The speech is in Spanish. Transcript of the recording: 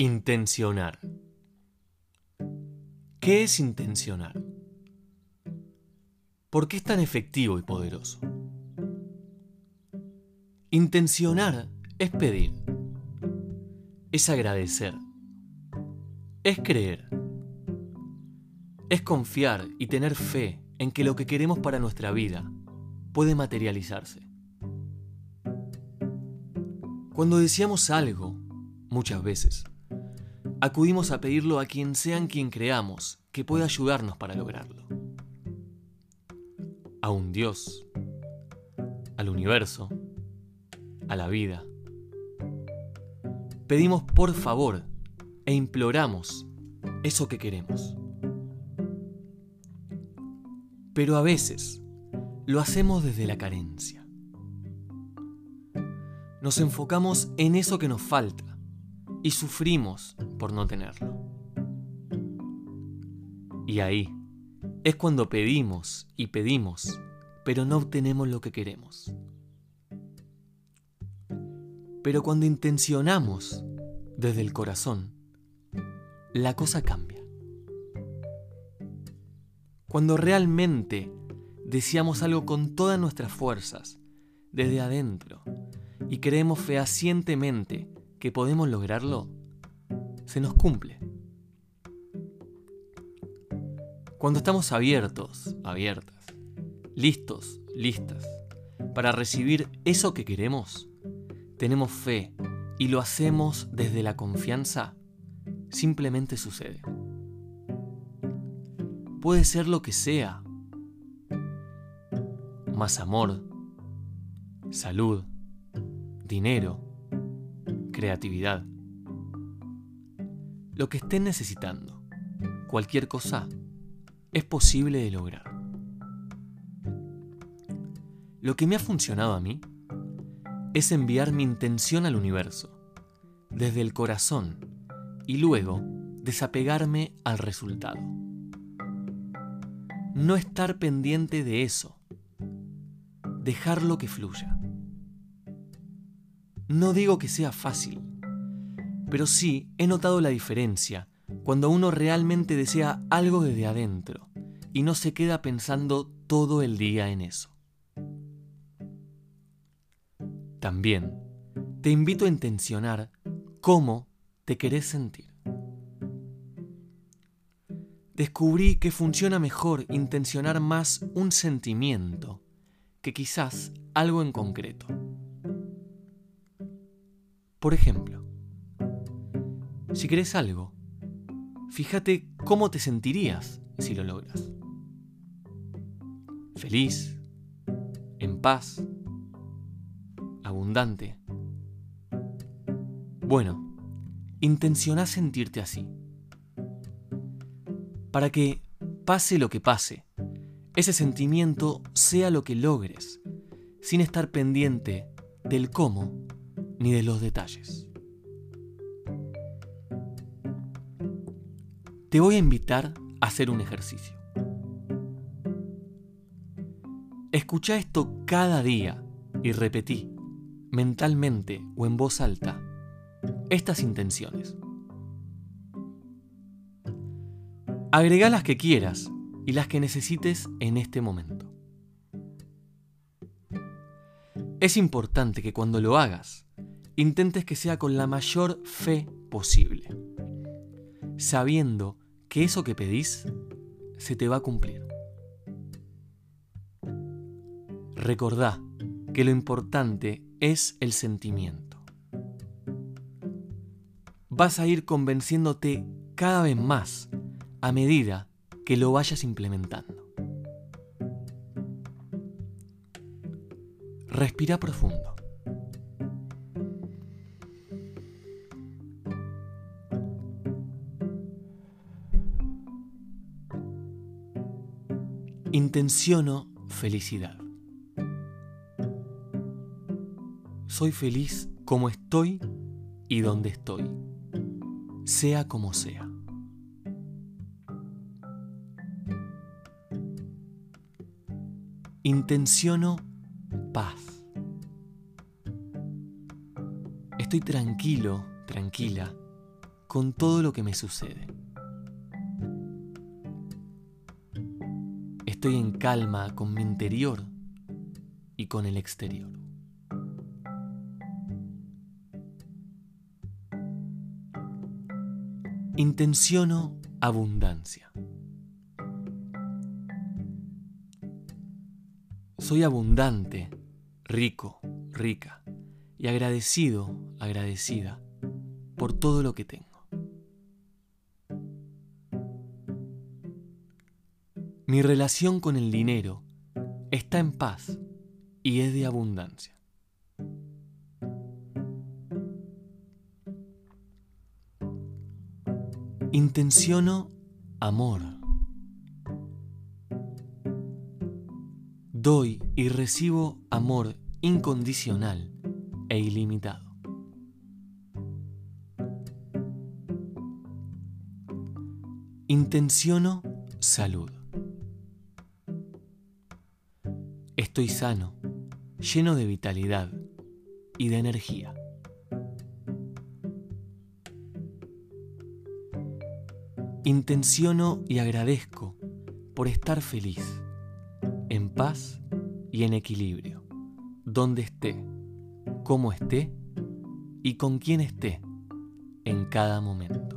Intencionar. ¿Qué es intencionar? ¿Por qué es tan efectivo y poderoso? Intencionar es pedir, es agradecer, es creer, es confiar y tener fe en que lo que queremos para nuestra vida puede materializarse. Cuando deseamos algo, muchas veces, acudimos a pedirlo a quien sean quien creamos que pueda ayudarnos para lograrlo. A un Dios, al universo, a la vida. Pedimos por favor e imploramos eso que queremos. Pero a veces lo hacemos desde la carencia. Nos enfocamos en eso que nos falta y sufrimos por no tenerlo. Y ahí es cuando pedimos y pedimos, pero no obtenemos lo que queremos. Pero cuando intencionamos desde el corazón, la cosa cambia. Cuando realmente deseamos algo con todas nuestras fuerzas, desde adentro, y creemos fehacientemente que podemos lograrlo, se nos cumple. Cuando estamos abiertos, abiertas, listos, listas, para recibir eso que queremos, tenemos fe y lo hacemos desde la confianza, simplemente sucede. Puede ser lo que sea. Más amor, salud, dinero, creatividad. Lo que estén necesitando, cualquier cosa, es posible de lograr. Lo que me ha funcionado a mí es enviar mi intención al universo, desde el corazón, y luego desapegarme al resultado. No estar pendiente de eso, dejarlo que fluya. No digo que sea fácil, pero sí he notado la diferencia cuando uno realmente desea algo desde adentro y no se queda pensando todo el día en eso. También te invito a intencionar cómo te querés sentir. Descubrí que funciona mejor intencionar más un sentimiento que quizás algo en concreto. Por ejemplo, si querés algo, fíjate cómo te sentirías si lo logras. Feliz, en paz, abundante. Bueno, intenciona sentirte así. Para que, pase lo que pase, ese sentimiento sea lo que logres, sin estar pendiente del cómo ni de los detalles. Te voy a invitar a hacer un ejercicio. Escucha esto cada día y repetí, mentalmente o en voz alta, estas intenciones. Agrega las que quieras y las que necesites en este momento. Es importante que cuando lo hagas, intentes que sea con la mayor fe posible, sabiendo que eso que pedís se te va a cumplir. Recordá que lo importante es el sentimiento. Vas a ir convenciéndote cada vez más a medida que lo vayas implementando. Respira profundo. Intenciono felicidad. Soy feliz como estoy y donde estoy, sea como sea. Intenciono paz. Estoy tranquilo, tranquila, con todo lo que me sucede. Estoy en calma con mi interior y con el exterior. Intenciono abundancia. Soy abundante, rico, rica y agradecido, agradecida por todo lo que tengo. Mi relación con el dinero está en paz y es de abundancia. Intenciono amor. Doy y recibo amor incondicional e ilimitado. Intenciono salud. Estoy sano, lleno de vitalidad y de energía. Intenciono y agradezco por estar feliz, en paz y en equilibrio, donde esté, cómo esté y con quién esté en cada momento.